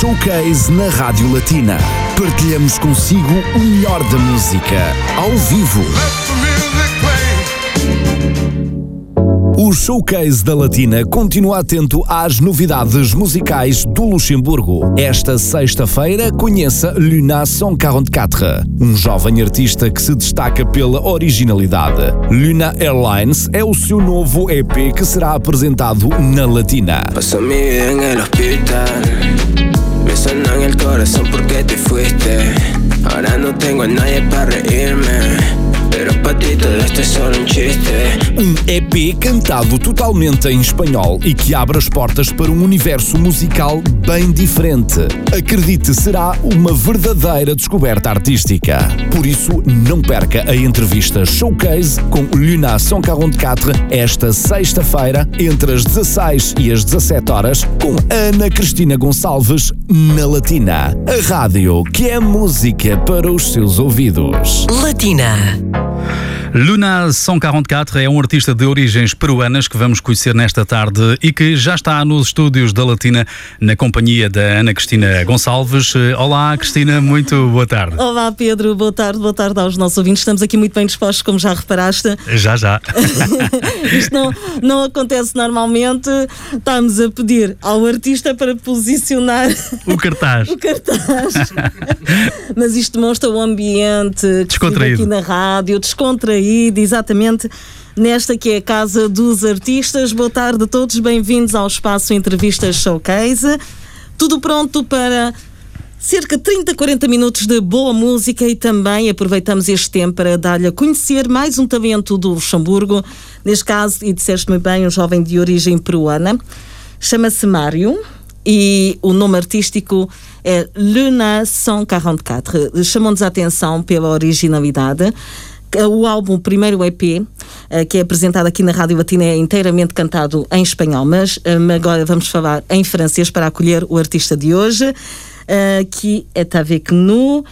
Showcase na Rádio Latina. Partilhamos consigo o melhor da música, ao vivo. O Showcase da Latina continua atento às novidades musicais do Luxemburgo. Esta sexta-feira conheça Luna 144, um jovem artista que se destaca pela originalidade. Luna Airlines é o seu novo EP que será apresentado na Latina. En el hospital. Me sonó en el corazón porque te fuiste. Ahora no tengo a nadie para reírme. Pero para ti todo esto es solo un chiste. Um EP cantado totalmente em espanhol e que abre as portas para um universo musical bem diferente. Acredite, será uma verdadeira descoberta artística. Por isso, não perca a entrevista Showcase com Luna 144 esta sexta-feira, entre as 16 e as 17 horas, com Ana Cristina Gonçalves na Latina. A rádio que é música para os seus ouvidos. Latina. Luna 144 é um artista de origens peruanas que vamos conhecer nesta tarde e que já está nos estúdios da Latina na companhia da Ana Cristina Gonçalves. Olá, Cristina, muito boa tarde. Olá, Pedro, boa tarde, boa tarde aos nossos ouvintes. Estamos aqui muito bem dispostos, como já reparaste. Já, já. Isto não, não acontece normalmente. Estamos a pedir ao artista para posicionar O cartaz. o cartaz. Mas isto demonstra o ambiente Descontraído. aqui na rádio, descontraído, exatamente. Nesta que é a Casa dos Artistas. Boa tarde a todos, bem-vindos ao espaço Entrevistas Showcase. Tudo pronto para cerca de 30, 40 minutos de boa música e também aproveitamos este tempo para dar-lhe a conhecer mais um talento do Luxemburgo. Neste caso, e disseste muito bem, um jovem de origem peruana. Chama-se Mário e o nome artístico é Luna 144. Chamou-nos a atenção pela originalidade. O álbum, o primeiro EP, eh, que é apresentado aqui na Rádio Latina, é inteiramente cantado em espanhol, mas eh, agora vamos falar em francês para acolher o artista de hoje, eh, qui est avec nous.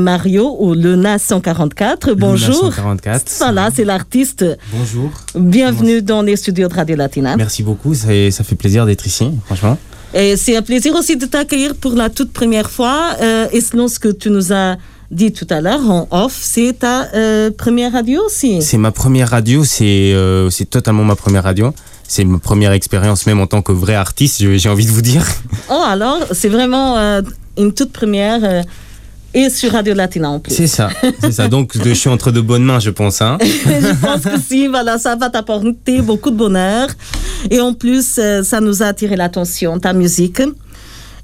Mario, ou Luna 144. Bonjour. 144. Voilà, c'est l'artiste. Bonjour. Bienvenue dans les studios de Radio Latina. Merci beaucoup, ça, ça fait plaisir d'être ici, franchement. Et c'est un plaisir aussi de t'accueillir pour la toute première fois. Euh, et selon ce que tu nous as dit tout à l'heure en off, c'est ta euh, première radio aussi? C'est ma première radio, c'est euh, c'est totalement ma première radio. C'est ma première expérience, même en tant que vrai artiste, j'ai envie de vous dire. Oh, alors, c'est vraiment euh, une toute première. et sur Radio Latina en plus. C'est ça, c'est ça. Donc je suis entre de bonnes mains, je pense. Hein. je pense que si, voilà, ça va t'apporter beaucoup de bonheur. Et en plus, ça nous a attiré l'attention, ta musique.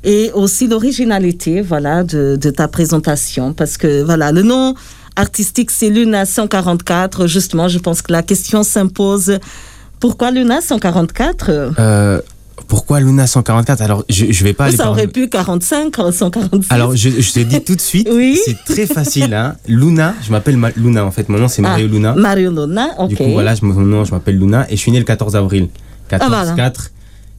Et aussi l'originalité, voilà, de, de ta présentation. Parce que, voilà, le nom artistique, c'est Luna 144. Justement, je pense que la question s'impose. Pourquoi Luna 144 Euh, pourquoi Luna 144 Alors je, je vais pas aller Ça par- aurait pu 45, 146. Alors je, je te dis tout de suite, Oui. c'est très facile. Hein. Luna, je m'appelle Ma- Luna en fait, mon nom c'est Ah, Mario Luna. Mario Luna, ok. Du coup voilà, je, mon nom je m'appelle Luna et je suis né le 14 avril. 14 Ah, voilà.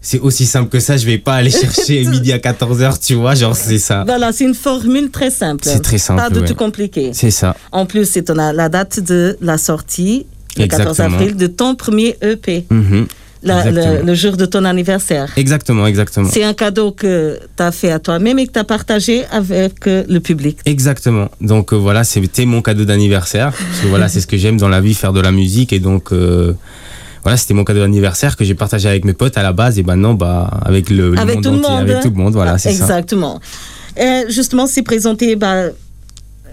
4. C'est aussi simple que ça, je vais pas aller chercher midi à 14h, tu vois, genre c'est ça. Voilà, c'est une formule très simple. C'est très simple, Pas de ouais. tout compliqué. C'est ça. En plus, c'est la date de la sortie, le 14 Exactement. avril, de ton premier EP, Mhm. la- le, jour de ton anniversaire. Exactement, exactement. C'est un cadeau que tu as fait à toi-même et que tu as partagé avec euh, le public. Exactement. Donc euh, voilà, c'était mon cadeau d'anniversaire. Voilà, c'est ce que j'aime dans la vie, faire de la musique. Et donc euh, voilà, c'était mon cadeau d'anniversaire que j'ai partagé avec mes potes à la base. Et maintenant, bah, avec le, le avec monde tout le entier, monde. avec tout le monde, voilà, c'est ça. Exactement. Euh, justement, c'est présenté bah, euh,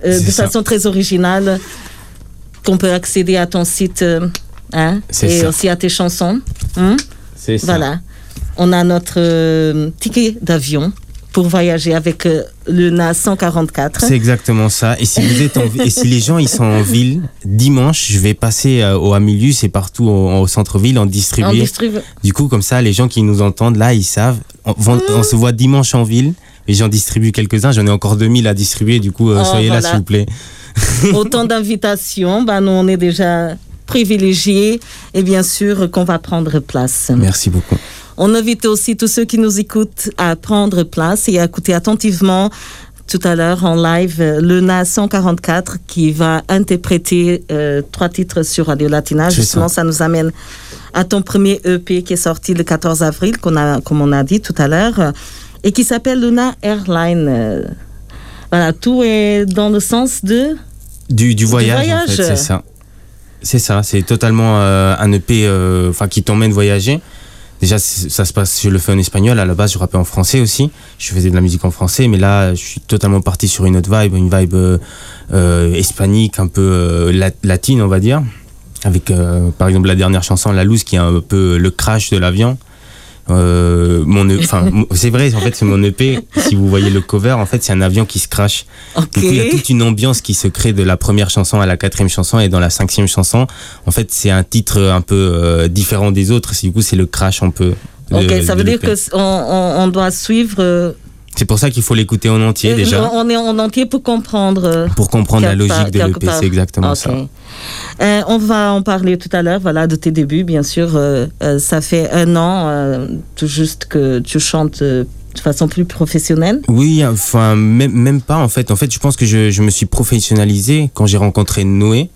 de ça. façon très originale qu'on peut accéder à ton site euh, hein, et ça. aussi à tes chansons. hein. C'est ça. Voilà. On a notre euh, ticket d'avion pour voyager avec euh, le NA 144. C'est exactement ça. Et si vous êtes en, et si les gens ils sont en ville, dimanche, je vais passer euh, au Amilius et partout au, au centre-ville en distribuer. distribue. Du coup, comme ça, les gens qui nous entendent là, ils savent. On, on se voit dimanche en ville et j'en distribue quelques-uns. J'en ai encore 2000 à distribuer. Du coup, euh, Oh, soyez là, s'il vous plaît. Autant d'invitations. Bah, nous, on est déjà privilégiés et bien sûr qu'on va prendre place. Merci beaucoup. On invite aussi tous ceux qui nous écoutent à prendre place et à écouter attentivement tout à l'heure en live euh, le NA 144 qui va interpréter euh, trois titres sur Radio Latina. Justement, ça. ça. nous amène à ton premier EP qui est sorti le 14 avril, qu'on a, comme on a dit tout à l'heure. et qui s'appelle Luna Airline. Voilà, tout est dans le sens de du, du voyage, en fait, c'est ça. C'est ça, c'est totalement euh, un EP euh, qui t'emmène voyager. Déjà, ça se passe, je le fais en espagnol. À la base, je rappais en français aussi. Je faisais de la musique en français, mais là, je suis totalement parti sur une autre vibe, une vibe euh, hispanique, un peu latine, on va dire. Avec, par exemple, la dernière chanson, La Loose, qui est un peu le crash de l'avion. Euh, mon enfin c'est vrai en fait c'est mon EP si vous voyez le cover en fait c'est un avion qui se crache. Okay. il y a toute une ambiance qui se crée de la première chanson à la quatrième chanson et dans la cinquième chanson. En fait c'est un titre un peu euh, différent des autres. Du coup c'est le crash un peu ok ça veut dire que on, on, doit suivre euh, c'est pour ça qu'il faut l'écouter en entier déjà. On est en entier pour comprendre. Pour comprendre la logique de l'EP, c'est exactement ça. Euh, on va en parler tout à l'heure, voilà, de tes débuts, bien sûr. Euh, euh, ça fait un an, tout juste que tu chantes de façon plus professionnelle Oui, enfin, même, même, pas en fait. En fait, je pense que je, je me suis professionnalisé quand j'ai rencontré Noé.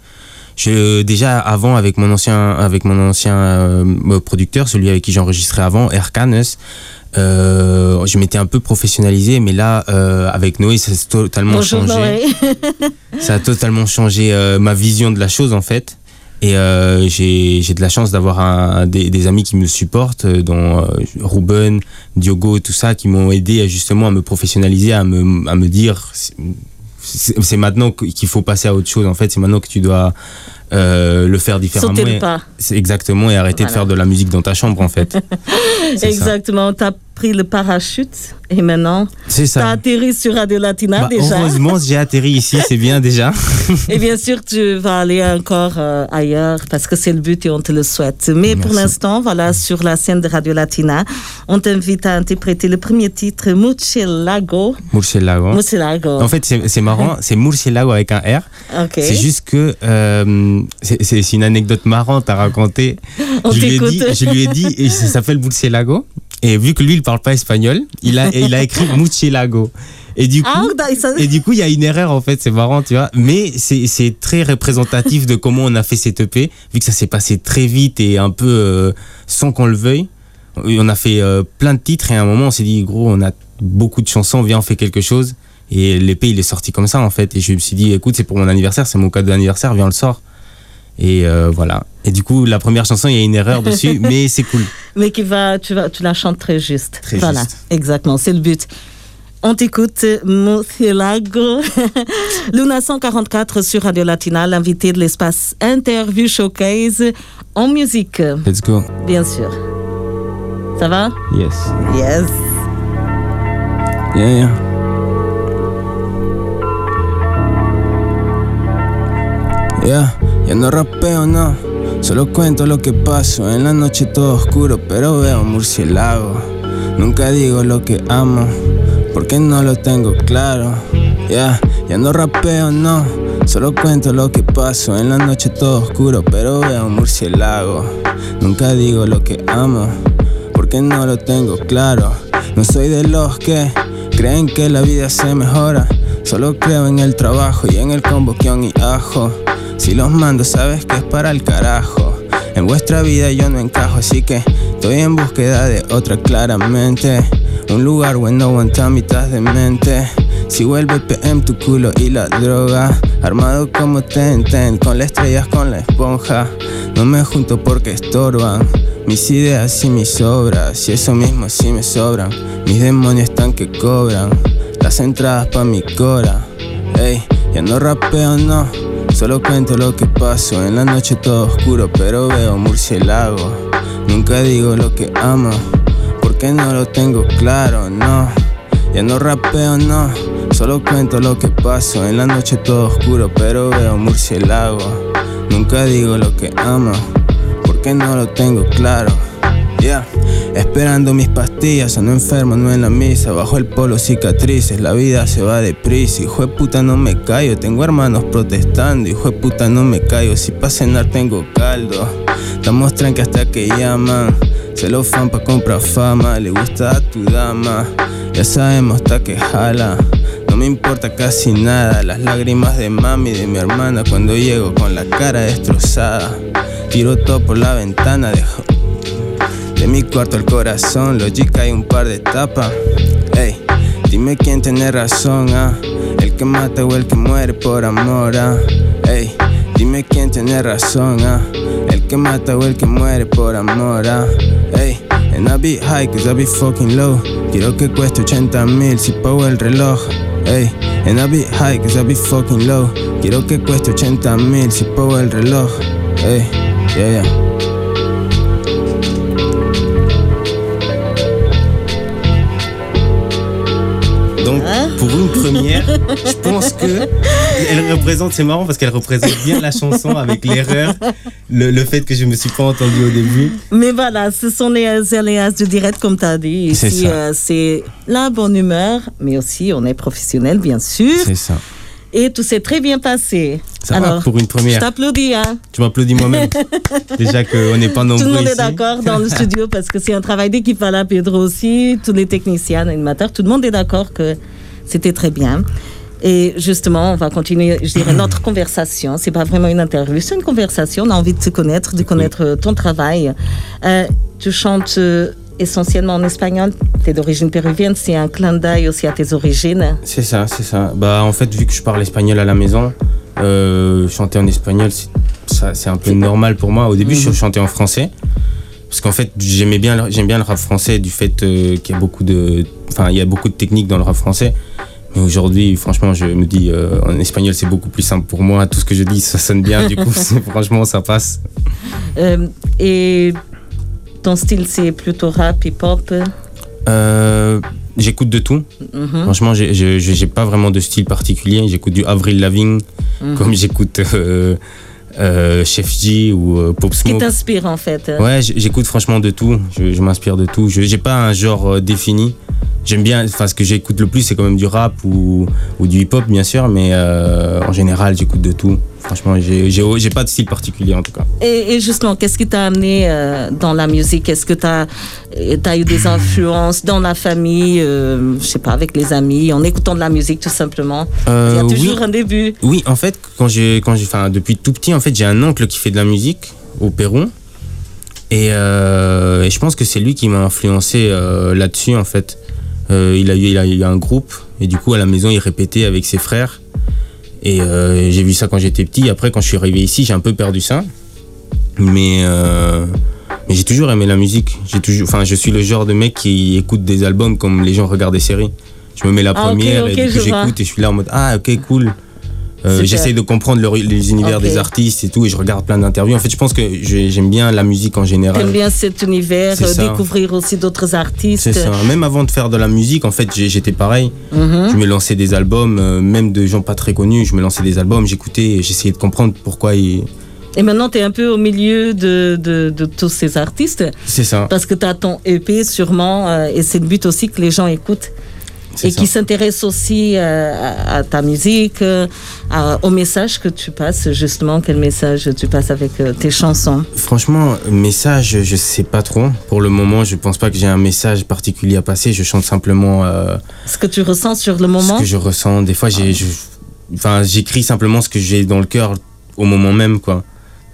Je, déjà avant avec mon ancien avec mon ancien producteur, celui avec qui j'enregistrais avant, Erkanes, euh, je m'étais un peu professionnalisé, mais là, euh, avec Noé, ça a totalement Bonjour changé. Noé. ça a totalement changé euh, ma vision de la chose, en fait. Et euh, j'ai de la chance d'avoir des, des, amis qui me supportent, dont Ruben, Diogo, tout ça, qui m'ont aidé justement à me professionnaliser, à me, à me dire c'est maintenant qu'il faut passer à autre chose. En fait, c'est maintenant que tu dois euh, le faire différemment. Sauter le pas. Exactement et arrêter Voilà. de faire de la musique dans ta chambre en fait. Exactement. Tu as pris le parachute et maintenant, tu as atterri sur Radio Latina Bah, déjà. heureusement, j'ai atterri ici, c'est bien déjà. Et bien sûr, tu vas aller encore euh, ailleurs parce que c'est le but et on te le souhaite. Mais pour l'instant, voilà, sur la scène de Radio Latina, on t'invite à interpréter le premier titre, Murcielago. Murcielago. Murcielago. En fait, c'est marrant, c'est Murcielago avec un R. C'est juste que euh, c'est- une anecdote marrante à raconter. On je, lui ai dit, je lui ai dit, et ça s'appelle Murcielago. Et vu que lui, il parle pas espagnol, il a, il a écrit Murcielago. Et du coup, Ah, da- ça- Et du coup, il y a une erreur en fait, c'est marrant, tu vois. Mais c'est c'est très représentatif de comment on a fait cette EP, vu que ça s'est passé très vite et un peu euh, sans qu'on le veuille. On a fait euh, plein de titres et à un moment, on s'est dit, gros, on a beaucoup de chansons, viens, on fait quelque chose. Et l'épée, il est sorti comme ça en fait. Et je me suis dit, écoute, c'est pour mon anniversaire, c'est mon cadeau d'anniversaire, viens, on le sort. Et euh, voilà. Et du coup, la première chanson, il y a une erreur dessus, mais c'est cool. Mais qui va, tu, vas, tu la chantes très juste. Très voilà, juste. exactement, c'est le but. On t'écoute, Murcielago. Luna 144 sur Radio Latina, l'invité de l'espace Interview Showcase en musique, Let's go. bien sûr. Ça va? Yes. Yes. Yeah, yeah. Yeah, ya no rapeo, no. Solo cuento lo que paso. En la noche todo oscuro, pero veo murciélago. Nunca digo lo que amo, porque no lo tengo claro. Ya, ya no rapeo, no. Solo cuento lo que paso. En la noche todo oscuro, pero veo murciélago. Nunca digo lo que amo, porque no lo tengo claro. No soy de los que creen que la vida se mejora. Solo creo en el trabajo y en el convoquión y ajo. Si los mando, sabes que es para el carajo. En vuestra vida yo no encajo, así que estoy en búsqueda de otra claramente. Un lugar bueno aguanta mitad de mente. Si vuelve PM tu culo y la droga. Armado como ten ten, con las estrellas, con la esponja. No me junto porque estorban. Mis ideas y mis obras, y eso mismo sí me sobran. Mis demonios están que cobran. Las entradas pa' mi cora. Ey, ya no rapeo, no. Solo cuento lo que paso. En la noche todo oscuro, pero veo murciélago. Nunca digo lo que amo, porque no lo tengo claro, no. Ya no rapeo, no. Solo cuento lo que paso. En la noche todo oscuro, pero veo murciélago. Nunca digo lo que amo, porque no lo tengo claro. Esperando mis pastillas, ando enfermo, no en la misa. Bajo el polo cicatrices, la vida se va deprisa. Hijo de puta, no me callo. Tengo hermanos protestando. Hijo de puta, no me callo. Si pa' cenar tengo caldo. Estamos tranqui hasta que llaman. Se lo fan pa' comprar fama. Le gusta a tu dama. Ya sabemos hasta que jala. No me importa casi nada. Las lágrimas de mami y de mi hermana cuando llego con la cara destrozada. Tiro todo por la ventana, De mi cuarto al corazón, lógica y un par de tapas. Ey, dime quién tiene razón, ah. El que mata o el que muere por amor, ah. Ey, dime quién tiene razón, ah. El que mata o el que muere por amor, ah. Ey, and I be high cause I be fucking low. Quiero que cueste 80 mil si pago el reloj. Ey, and I be high cause I be fucking low. Quiero que cueste 80 mil si pago el reloj. Ey, yeah, yeah. Pour une première, je pense que elle représente, c'est marrant parce qu'elle représente bien la chanson avec l'erreur, le, le fait que je me suis pas entendu au début. Mais voilà, ce sont les aléas du direct, comme tu as dit. C'est Ici, ça. euh, c'est la bonne humeur, mais aussi on est professionnel, bien sûr. C'est ça. Et tout s'est très bien passé. Ça va pour une Je première. t'applaudis. Hein. Tu m'applaudis moi-même. Déjà qu'on n'est pas nombreux Tout le monde est d'accord dans le studio parce que c'est un travail d'équipe. Voilà, Pedro aussi, tous les techniciens, animateurs, tout le monde est d'accord que c'était très bien. Et justement, on va continuer, je dirais, notre conversation. C'est pas vraiment une interview, c'est une conversation. On a envie de te connaître, de connaître ton travail. Euh, tu chantes euh, essentiellement en espagnol. Tu es d'origine péruvienne. C'est un clin d'œil aussi à tes origines. C'est ça, c'est ça. Bah, en fait, vu que je parle espagnol à la maison, euh, chanter en espagnol, c'est un peu normal pour moi. Au début, je chantais en français. Parce qu'en fait, j'aimais bien, le- j'aime bien le rap français du fait euh, qu'il y a beaucoup de, enfin, il y a beaucoup de techniques dans le rap français. Mais aujourd'hui, franchement, je me dis, euh, en espagnol, c'est beaucoup plus simple pour moi. Tout ce que je dis, ça sonne bien. Du coup, franchement, ça passe. Euh, et ton style, c'est plutôt rap, hip-hop? Euh, J'écoute de tout. Mhm. Franchement, j'ai j'ai pas vraiment de style particulier. J'écoute du Avril Lavigne, Mhm. comme j'écoute euh, euh, Chef G ou euh, Pop Ce qui Smoke. t'inspire en fait. Ouais, j- j'écoute franchement de tout. Je, je m'inspire de tout. Je j'ai pas un genre euh, défini. J'aime bien, enfin, ce que j'écoute le plus, c'est quand même du rap ou, ou du hip-hop, bien sûr, mais euh, en général, j'écoute de tout. Franchement, j'ai pas de style particulier en tout cas. Et, et justement, qu'est-ce qui t'a amené euh, dans la musique? Est-ce que tu as, eu des influences dans la famille, euh, je sais pas, avec les amis, en écoutant de la musique tout simplement? Il y a Euh, toujours oui. un début. Oui, en fait, quand j'ai, quand j'ai, enfin, depuis tout petit, en fait, j'ai un oncle qui fait de la musique au Pérou. Et, euh, et je pense que c'est lui qui m'a influencé euh, là-dessus, en fait. Euh, il, a eu, il a eu un groupe, et du coup, à la maison, il répétait avec ses frères. Et euh, j'ai vu ça quand j'étais petit. Après, quand je suis arrivé ici, j'ai un peu perdu ça. Mais, euh, mais j'ai toujours aimé la musique. J'ai toujours, enfin, je suis le genre de mec qui écoute des albums comme les gens regardent des séries. Je me mets la Ah, première et j'écoute et je suis là en mode ah ok cool. Euh, Super. J'essaye de comprendre les univers des artistes et tout et je regarde plein d'interviews. En fait, je pense que j'aime bien la musique en général. T'aimes bien cet univers, euh, découvrir aussi d'autres artistes. C'est ça. Même avant de faire de la musique, en fait, j'étais pareil. Mhm. Je me lançais des albums, euh, même de gens pas très connus. Je me lançais des albums, j'écoutais, j'essayais de comprendre pourquoi ils. Et maintenant, tu es un peu au milieu de, de, de tous ces artistes C'est ça. parce que tu as ton EP sûrement euh, et c'est le but aussi que les gens écoutent. Et ça. qui s'intéressent aussi euh, à, à ta musique, euh, à- au message que tu passes, justement, quel message tu passes avec euh, tes chansons? Franchement, message, je sais pas trop. Pour le moment, je pense pas que j'ai un message particulier à passer. Je chante simplement. euh, Ce que tu ressens sur le moment? ce que je ressens. Des fois, j'ai, je- enfin, j'écris simplement ce que j'ai dans le cœur au moment même, quoi.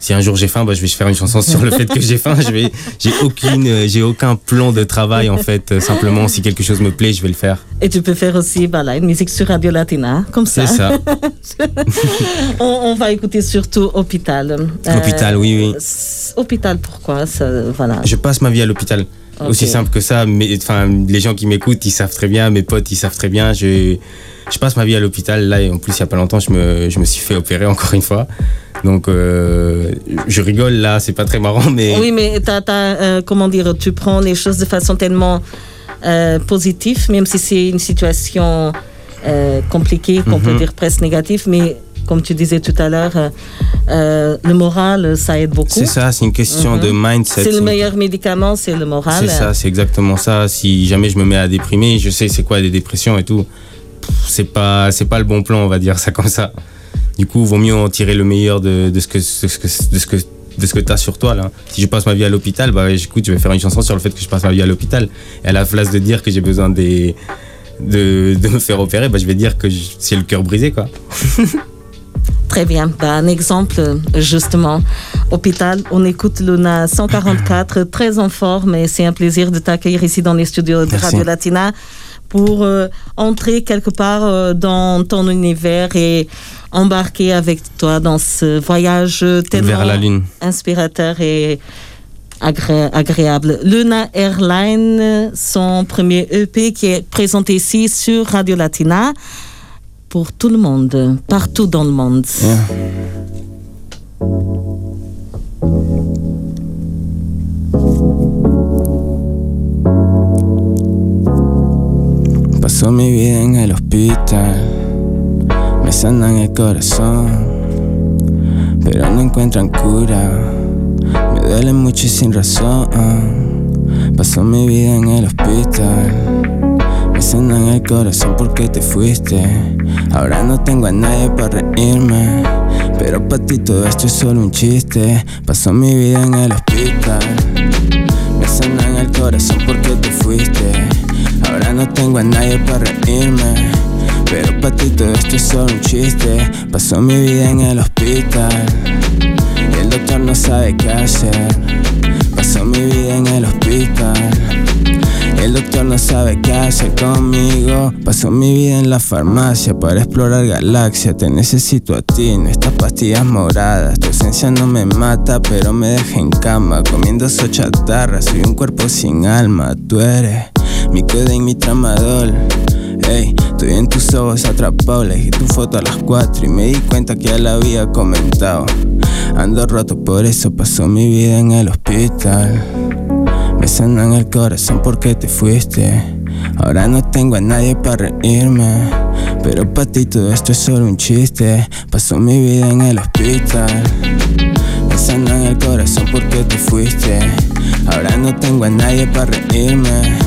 Si un jour j'ai faim, bah, je vais faire une chanson sur le fait que j'ai faim. Je vais, j'ai aucune, euh, j'ai aucun plan de travail en fait. Euh, Simplement, si quelque chose me plaît, je vais le faire. Et tu peux faire aussi voilà, une musique sur Radio Latina, comme ça. C'est ça. on, on va écouter surtout Hôpital. Hôpital, oui, oui. Hôpital, pourquoi ça, voilà. Je passe ma vie à l'hôpital. Aussi simple que ça. Mais enfin, les gens qui m'écoutent, ils savent très bien. Mes potes, ils savent très bien. Je, je passe ma vie à l'hôpital. Là, et en plus, il y a pas longtemps, je me, je me suis fait opérer encore une fois. Donc, euh, je rigole là. C'est pas très marrant, mais. Oui, mais t'as, t'as, euh, comment dire, tu prends les choses de façon tellement euh, positive, même si c'est une situation euh, compliquée, qu'on peut Mhm. dire presque négative, mais comme tu disais tout à l'heure, euh, le moral, ça aide beaucoup. C'est ça, c'est une question Mhm. de mindset. C'est le meilleur médicament, c'est le moral. C'est ça, c'est exactement ça. Si jamais je me mets à déprimer, je sais c'est quoi des dépressions et tout. C'est pas, c'est pas le bon plan, on va dire ça comme ça. Du coup, vaut mieux en tirer le meilleur de, de ce que, de ce que, de ce que, de ce que t'as sur toi là. Si je passe ma vie à l'hôpital, bah écoute, je vais faire une chanson sur le fait que je passe ma vie à l'hôpital. Et à la place de dire que j'ai besoin des, de, de me faire opérer, bah je vais dire que c'est le cœur brisé quoi. Très bien. Bah, un exemple, justement. Hôpital, on écoute Luna 144, très en forme et c'est un plaisir de t'accueillir ici dans les studios de Merci. Radio Latina pour euh, entrer quelque part euh, dans ton univers et embarquer avec toi dans ce voyage tellement Vers la lune. inspirateur et agré- agréable. Luna Airline, son premier EP qui est présenté ici sur Radio Latina pour tout le monde, partout dans le monde. Yeah. Pasó mi vida en el hospital, me sanan el corazón, pero no encuentran cura, me duele mucho y sin razón. Pasó mi vida en el hospital, me sanan el corazón porque te fuiste. Ahora no tengo a nadie para reírme, pero para ti todo esto es solo un chiste. Pasó mi vida en el hospital, me sanan el corazón porque te fuiste. Ahora no tengo a nadie para reírme, pero para ti todo esto es solo un chiste. Pasó mi vida en el hospital, el doctor no sabe qué hacer. Pasó mi vida en el hospital. El doctor no sabe qué hacer conmigo. Pasó mi vida en la farmacia para explorar galaxia. Te necesito a ti, no estas pastillas moradas. Tu ausencia no me mata, pero me deja en cama. Comiendo so chatarra, soy un cuerpo sin alma. Tú eres mi codeína, mi tramadol. Ey, estoy en tus ojos atrapado. Elegí tu foto a las 4 y me di cuenta que ya la había comentado. Ando roto, por eso pasó mi vida en el hospital. Me sanan el corazón porque te fuiste. Ahora no tengo a nadie para reírme. Pero para ti todo esto es solo un chiste. Pasó mi vida en el hospital. Me sanan el corazón porque te fuiste. Ahora no tengo a nadie para reírme.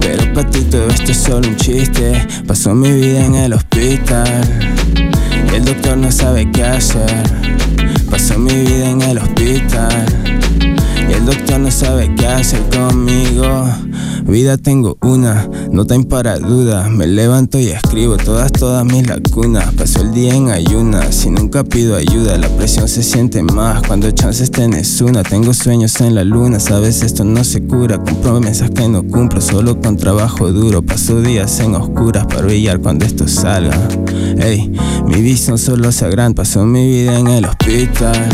Pero para ti todo esto es solo un chiste. Pasó mi vida en el hospital. El doctor no sabe qué hacer. Pasó mi vida en el hospital. Y el doctor no sabe qué hacer conmigo. Vida tengo una, no time para duda. Me levanto y escribo todas, todas mis lagunas. Paso el día en ayunas y nunca pido ayuda. La presión se siente más cuando chances tenés una. Tengo sueños en la luna, sabes, esto no se cura. Con promesas que no cumplo, solo con trabajo duro. Paso días en oscuras para brillar cuando esto salga. Ey, mi visión solo se agranda. Pasó mi vida en el hospital.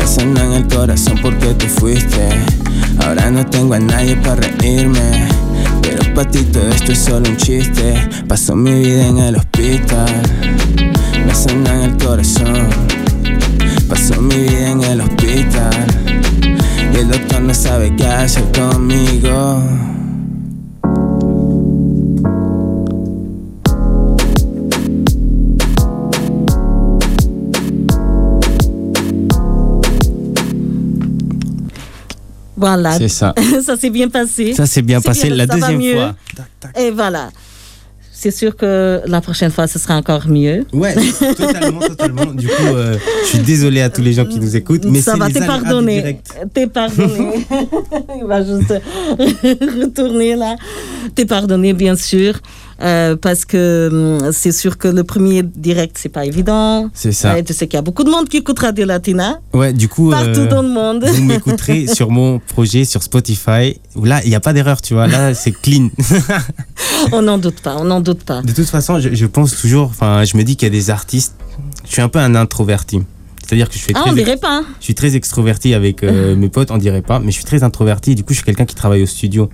Me sanan el corazón porque te fuiste. Ahora no tengo a nadie para reírme. Pero para ti todo esto es solo un chiste. Pasó mi vida en el hospital. Me sanan el corazón. Pasó mi vida en el hospital. Y el doctor no sabe qué hacer conmigo. Voilà. C'est ça. ça s'est bien passé. Ça s'est bien passé bien, la deuxième fois. Et voilà. C'est sûr que la prochaine fois, ce sera encore mieux. Ouais, totalement, totalement. Du coup, euh, je suis désolé à tous les gens qui nous écoutent, mais ça va, t'es pardonné. T'es pardonné. Il va juste retourner là. T'es pardonné, bien sûr. Euh, parce que hum, c'est sûr que le premier direct, c'est pas évident. C'est ça. Ouais, tu sais qu'il y a beaucoup de monde qui écoute Radio Latina, Ouais, du coup, partout euh, dans le monde. vous m'écouterez sur mon projet sur Spotify. où Là, il n'y a pas d'erreur, tu vois. Là, c'est clean. on n'en doute pas, on n'en doute pas. De toute façon, je, je pense toujours, enfin, je me dis qu'il y a des artistes. Je suis un peu un introverti. C'est-à-dire que je fais Ah, très on dirait pas. Je suis très extroverti avec euh, mes potes, on dirait pas, mais je suis très introverti. Du coup, je suis quelqu'un qui travaille au studio.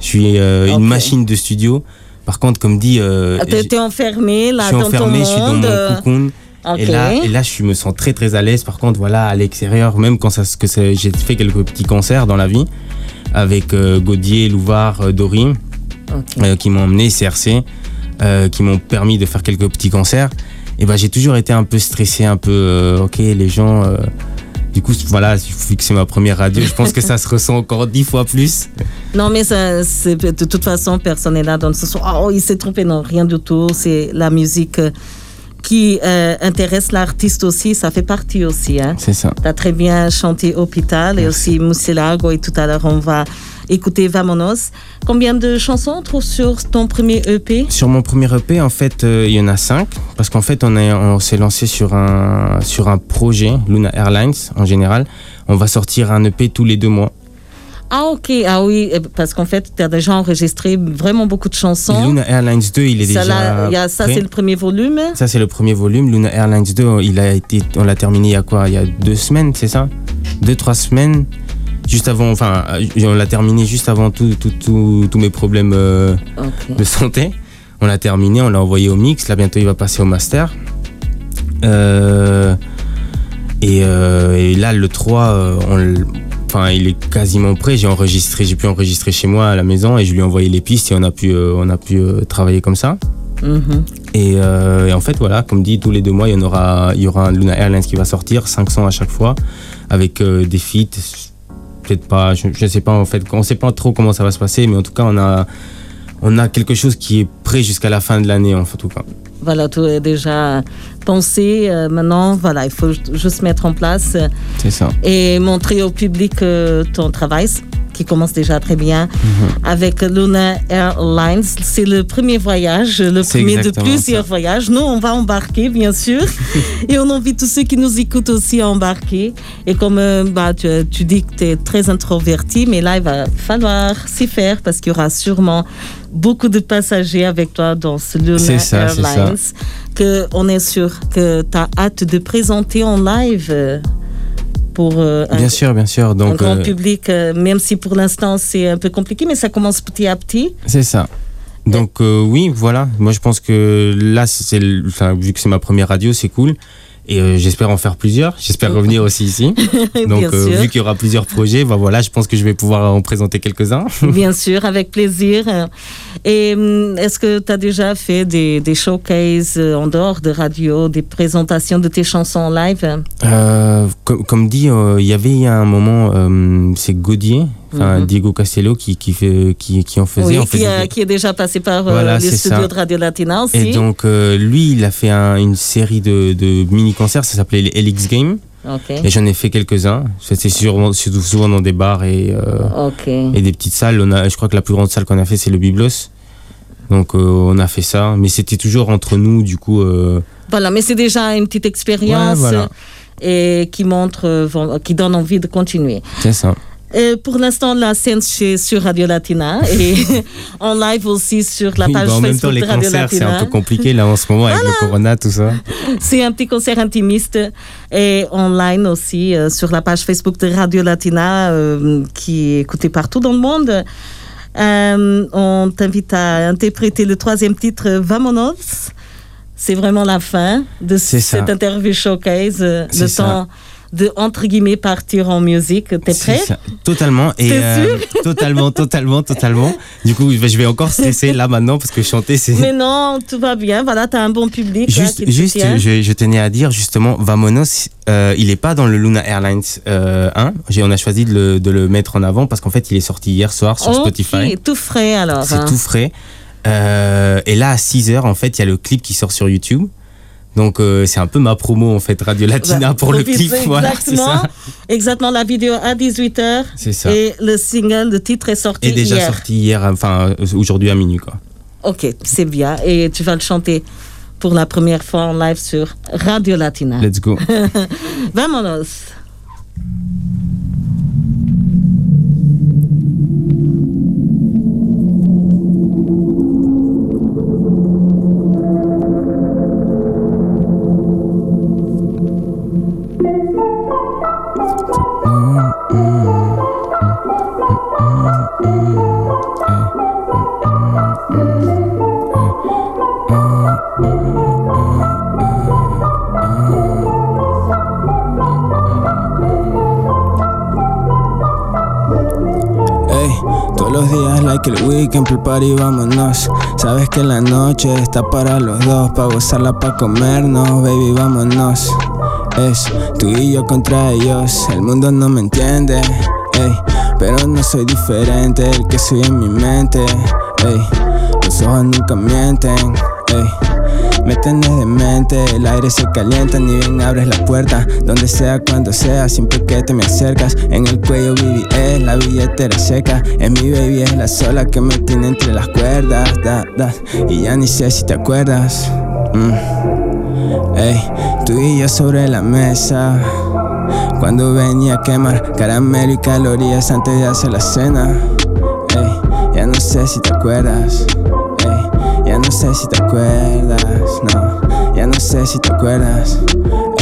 Je suis euh, une machine de studio. Par contre, comme dit, euh, Ah, T'es enfermé je là suis dans enfermé, ton je suis dans mon cocoon. Et là, et là, je me sens très très à l'aise. Par contre, voilà, à l'extérieur, même quand ça, que j'ai fait quelques petits concerts dans la vie avec euh, Gaudier, Louvard, euh, Dory, euh, qui m'ont emmené CRC, euh, qui m'ont permis de faire quelques petits concerts. Et ben, j'ai toujours été un peu stressé, un peu, ok, les gens. Du coup, voilà, vu que c'est ma première radio, je pense que ça se ressent encore dix fois plus. Non, mais ça, de toute façon, personne n'est là dans le oh, il s'est trompé. Non, rien du tout. C'est la musique euh, qui euh, intéresse l'artiste aussi, ça fait partie aussi. Hein. C'est ça. Tu as très bien chanté Hôpital et aussi Moussilago et tout à l'heure on va écouter Vamonos. Combien de chansons on trouve sur ton premier EP Sur mon premier EP, en fait, euh, il y en a cinq. Parce qu'en fait, on, on s'est lancé sur un, sur un projet, Luna Airlines en général. On va sortir un EP tous les deux mois. Ah ok, ah oui, eh, parce qu'en fait tu as déjà enregistré vraiment beaucoup de chansons. Luna Airlines 2, il est ça, déjà. là, a, ça c'est le premier volume. Ça, c'est le premier volume. Luna Airlines 2, il a été, on l'a terminé il y a quoi? Il y a deux semaines, c'est ça? Deux, trois semaines. Juste avant, enfin, euh, on l'a terminé juste avant tout- tout- tout- tous mes problèmes euh, de santé. On l'a terminé, on l'a envoyé au mix. Là, bientôt, il va passer au master. Euh, et, euh, et là, le 3, euh, on enfin, il est quasiment prêt. J'ai enregistré, j'ai pu enregistrer chez moi à la maison et je lui ai envoyé les pistes et on a pu, euh, on a pu euh, travailler comme ça. Mhm. Et, euh, et en fait, voilà, comme dit, tous les deux mois, il y en aura, il y aura un Luna Airlines qui va sortir, 500 à chaque fois, avec des feats. Peut-être pas, je, je sais pas en fait, on sait pas trop comment ça va se passer, mais en tout cas, on a, on a quelque chose qui est prêt jusqu'à la fin de l'année, en tout cas. Voilà, tout est déjà pensé. Euh, maintenant, voilà, il faut ju- juste mettre en place euh, ça. et montrer au public euh, ton travail, qui commence déjà très bien. Mhm. Avec Luna Airlines, c'est le premier voyage, le premier de plusieurs voyages. Nous, on va embarquer, bien sûr. et on invite tous ceux qui nous écoutent aussi à embarquer. Et comme bah, tu, tu dis que tu es très introverti, mais là, il va falloir s'y faire parce qu'il y aura sûrement beaucoup de passagers avec toi dans ce Luna ça. Airlines que on est sûr que tu as hâte de présenter en live euh, pour euh, un, Bien sûr, bien sûr. un Donc, grand euh, public, euh, même si pour l'instant c'est un peu compliqué, mais ça commence petit à petit. c'est ça. Donc, oui, voilà. Moi, je pense que là, c'est, le- enfin, vu que c'est ma première radio, c'est cool. Et euh, j'espère en faire plusieurs. J'espère revenir aussi ici. Donc, euh, vu qu'il y aura plusieurs projets, bah voilà, je pense que je vais pouvoir en présenter quelques-uns. bien sûr, avec plaisir. Et hum, est-ce que tu as déjà fait des, des showcases euh, en dehors de radio, des présentations de tes chansons en live? Euh, comme, comme dit, il y avait il y a un moment, c'est Gaudier, enfin Mhm. Diego Castello qui, qui, fait, qui, qui en faisait. Oui, qui, a- des- qui est déjà passé par euh, les studios ça. de Radio Latina aussi. Et donc, euh, lui, il a fait un- une série de, de mini-concerts, ça s'appelait les Helix Games. Et j'en ai fait quelques-uns. C'était surtout souvent dans des bars et, euh, et des petites salles. On a, je crois que la plus grande salle qu'on a fait, c'est le Biblos. Donc, euh, on a fait ça. Mais c'était toujours entre nous, du coup. euh, Voilà, mais c'est déjà une petite expérience Ouais, voilà. et qui montre, qui donne envie de continuer. c'est ça. Euh, pour l'instant, la scène chez, sur Radio Latina et en live aussi sur la Oui, page bah, en même temps, Facebook les de Radio concerts, c'est un peu compliqué là en ce moment avec le Corona, tout ça. C'est un petit concert intimiste et online aussi euh, sur la page Facebook de Radio Latina euh, qui est écoutée partout dans le monde. On t'invite à interpréter le troisième titre, Vamonos. C'est vraiment la fin de C'est ça. cette interview showcase. C'est Le ça. temps de, entre guillemets, partir en musique. T'es prêt? ça. Totalement. Et euh, totalement, totalement, totalement. Du coup, je vais encore stresser là maintenant parce que chanter, c'est. Mais non, tout va bien. Voilà, t'as un bon public. là, Juste, qui juste je, je tenais à dire justement, Vamonos, euh, il est pas dans le Luna Airlines euh, 1. J'ai- On a choisi de le, de le mettre en avant parce qu'en fait, il est sorti hier soir sur Ok, Spotify. tout frais alors. C'est hein. tout frais. Euh, et là, à 6h, en fait, il y a le clip qui sort sur YouTube. Donc, euh, c'est un peu ma promo, en fait, Radio Latina Bah, pour le clip. Voilà, exactement, ça. exactement la vidéo à 18h. C'est ça. Et le single, le titre est sorti Et déjà hier. sorti hier, enfin, euh, aujourd'hui à minuit, quoi. Ok, c'est bien. Et tu vas le chanter pour la première fois en live sur Radio Latina. Let's go. Vámonos. Noche está para los dos, pa' gozarla, pa' comernos, baby, vámonos. Es tú y yo contra ellos, el mundo no me entiende, ey, pero no soy diferente, el que soy en mi mente, ey, los ojos nunca mienten, ey. Me tenés de mente, el aire se calienta, ni bien abres la puerta. Donde sea, cuando sea, siempre que te me acercas. En el cuello viví, billetera seca. En mi baby es la sola que me tiene entre las cuerdas. Da, da, y ya ni sé si te acuerdas. Mm. Ey, tú y yo sobre la mesa. Cuando venía a quemar caramelo y calorías antes de hacer la cena. Ey, ya no sé si te acuerdas. Ey, ya no sé si te acuerdas. No, ya no sé si te acuerdas.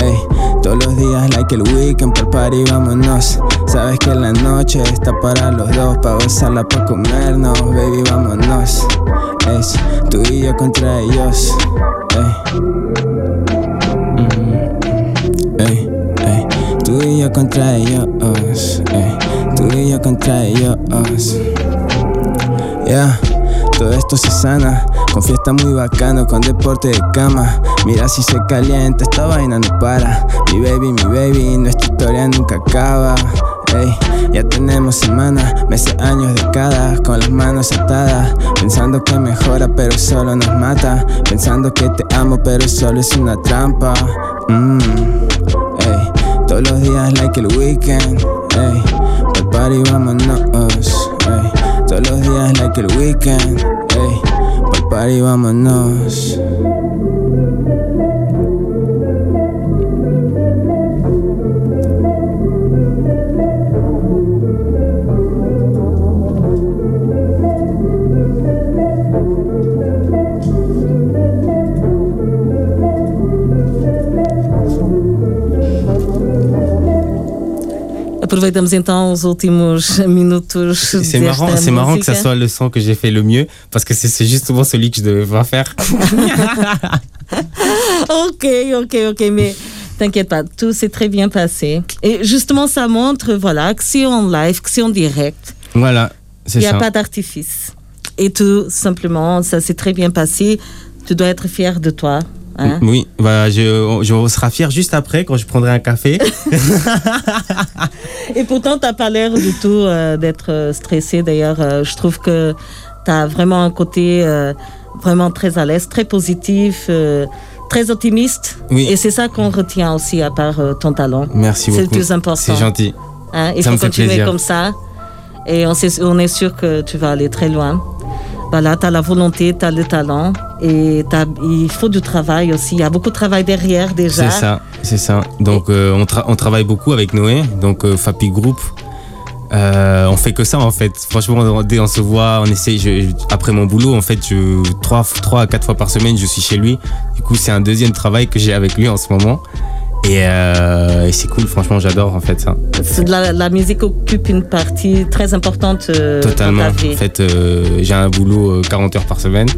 Ey, todos los días like el weekend por party vámonos. Sabes que la noche está para los dos, para gozarla, para comernos, baby vámonos. Es tú y yo contra ellos. Ey. Mm, ey, ey. Tú y yo contra ellos. Ey. Tú y yo contra ellos. Yeah. Todo esto se sana, con fiesta muy bacano, con deporte de cama. Mira si se calienta, esta vaina no para. Mi baby, mi baby, nuestra historia nunca acaba. Ya tenemos semanas, meses, años, décadas, con las manos atadas. Pensando que mejora, pero solo nos mata. Pensando que te amo, pero solo es una trampa. Mm, ey, todos los días like el weekend. Ey, por party vámonos. Ey, todos los días like el weekend. Ey, por party vámonos. Aproveitamos então os últimos minutos. C'est marrant, c'est marrant que ça soit le son que j'ai fait le mieux parce que c'est justement celui que je devais faire. ok, ok, ok, mais t'inquiète pas, tout s'est très bien passé. Et justement, ça montre, voilà, que c'est en live, que c'est en direct. Voilà, c'est Il n'y a pas d'artifice. Et tout simplement, ça s'est très bien passé. Tu dois être fier de toi. hein. Oui, bah, je, je serai fier juste après quand je prendrai un café. Et pourtant, tu n'as pas l'air du tout euh, d'être euh, stressé. D'ailleurs, euh, je trouve que tu as vraiment un côté euh, vraiment très à l'aise, très positif, très optimiste. Oui. Et c'est ça qu'on retient aussi, à part euh, ton talent. Merci C'est beaucoup. le plus important. C'est gentil. Hein, il Ça faut me fait continuer plaisir. comme ça. Et on, sait- on est sûr que tu vas aller très loin. Voilà, tu as la volonté, tu as le talent. Et il faut du travail aussi. Il y a beaucoup de travail derrière déjà. C'est ça, c'est ça. Donc euh, on, tra- on travaille beaucoup avec Noé, donc euh, Fapi Group. Euh, on fait que ça en fait. Franchement, dès on se voit, on essaye. je- après mon boulot, en fait, je, trois, trois à quatre fois par semaine, je suis chez lui. Du coup, c'est un deuxième travail que j'ai avec lui en ce moment. Et, euh, et c'est cool, franchement, j'adore en fait ça. De La, la musique occupe une partie très importante euh, Totalement. dans ta vie. En fait, euh, j'ai un boulot euh, 40 heures par semaine.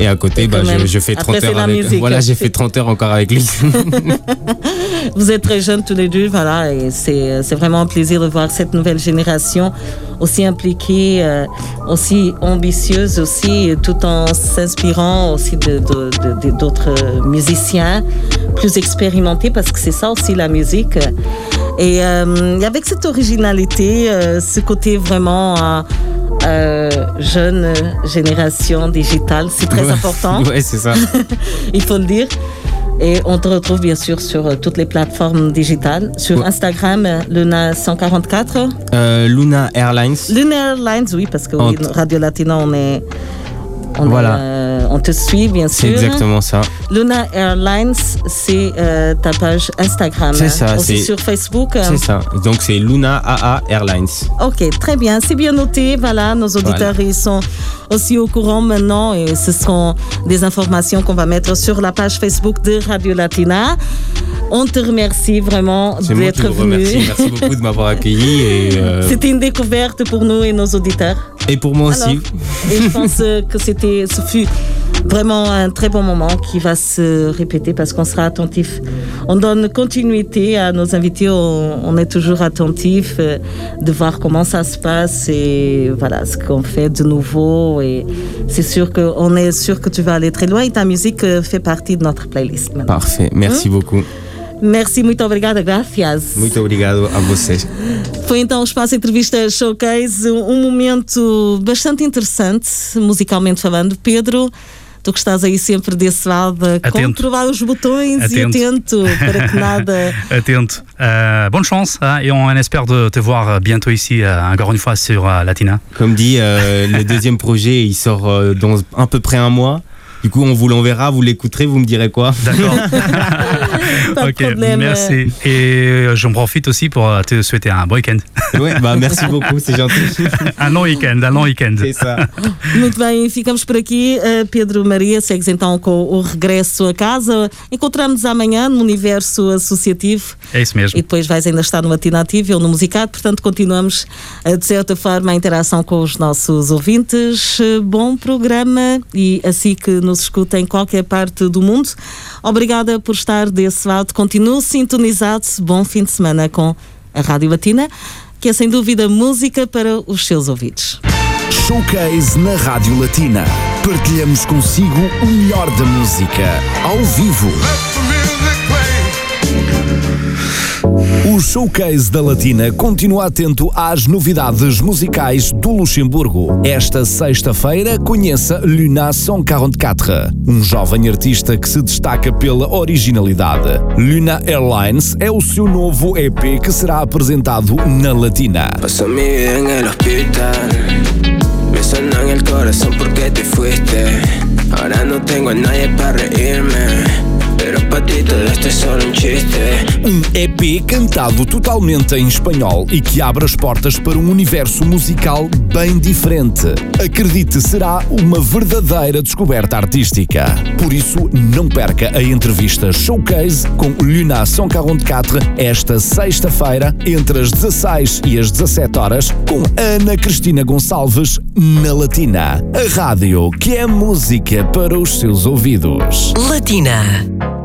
Et à côté, bah, je, je fais 30 Après, c'est heures avec musique. Voilà, j'ai fait 30 heures encore avec lui. Vous êtes très jeunes tous les deux, voilà, et c'est c'est vraiment un plaisir de voir cette nouvelle génération aussi impliquée, euh, aussi ambitieuse aussi, tout en s'inspirant aussi de- de- de- de- d'autres musiciens plus expérimentés, parce que c'est ça aussi la musique. Et euh, avec cette originalité, euh, ce côté vraiment euh, jeune génération digitale, c'est très Ouais. important ouais, c'est ça. il faut le dire. Et on te retrouve bien sûr sur euh, toutes les plateformes digitales. Sur Ouais. Instagram, euh, Luna 144. Euh, Luna Airlines. Luna Airlines, oui, parce que oui, Radio Latina, on est. On, Voilà. est, euh, on te suit, bien C'est sûr. exactement ça. Luna Airlines, c'est euh, ta page Instagram. C'est ça, Aussi c'est- sur Facebook. C'est ça. Donc c'est Luna AA Airlines. Ok, très bien, c'est bien noté. Voilà, nos auditeurs ils sont aussi au courant maintenant et ce sont des informations qu'on va mettre sur la page Facebook de Radio Latina. On te remercie vraiment C'est d'être remercie. venu. Merci beaucoup de m'avoir accueilli euh, C'était une découverte pour nous et nos auditeurs. et pour moi aussi. Et je pense que c'était, ce fut vraiment un très bon moment qui va se répéter parce qu'on sera attentif. On donne continuité à nos invités, on, on est toujours attentif euh, de voir comment ça se passe et voilà ce qu'on fait de nouveau. Et c'est sûr qu'on est sûr que tu vas aller très loin et ta musique euh, fait partie de notre playlist maintenant. Parfait. Merci Hein? beaucoup. Merci, muito obrigada, gracias. Muito obrigado a vocês. Foi então o Espaço Entrevista Showcase, um momento bastante interessante, musicalmente falando. Pedro, Tu que estás aí sempre desse lado a Atento. controlar os botões e Atento. atento para que nada. Atento. Euh, bonne chance hein, et on espère de te voir bientôt ici, euh, encore une fois, sur euh, Latina. Comme dit, euh, le deuxième projet, il sort dans à peu près un mois. Du coup, on vous l'enverra, vous l'écouterez, vous me direz quoi. D'accord. Ok, problème. merci. Et euh, j'en profite aussi pour euh, te souhaiter un bon week-end. Ouais, bah merci beaucoup, c'est gentil. un long week-end, un long week-end. C'est ça. Muito bem, ficamos por aqui. Uh, Pedro Maria, segues então com o regresso a casa. Encontramos amanhã no universo associativo. É isso mesmo. E depois vais ainda estar no Matinativo ou no Musicado, portanto continuamos de certa forma a interação com os nossos ouvintes. Uh, Bom programa e assim que nos escuta em qualquer parte do mundo. Obrigada por estar desse lado. Continue sintonizado. Bom fim de semana com a Rádio Latina, que é sem dúvida música para os seus ouvidos. Showcase na Rádio Latina. Partilhamos consigo o melhor da música, ao vivo. O Showcase da Latina continua atento às novidades musicais do Luxemburgo. Esta sexta-feira conheça Luna 144, um jovem artista que se destaca pela originalidade. Luna Airlines é o seu novo EP que será apresentado na Latina. Paso mi vida en el hospital. Me suena en el corazón porque te fuiste. Ahora no tengo a nadie para reírme. Pero para ti todo esto es solo un chiste. Um EP cantado totalmente em espanhol e que abre as portas para um universo musical bem diferente. Acredite, será uma verdadeira descoberta artística. Por isso, não perca a entrevista Showcase com Luna 144 esta sexta-feira, entre as 16 e as 17 horas, com Ana Cristina Gonçalves na Latina. A rádio que é música para os seus ouvidos. Latina.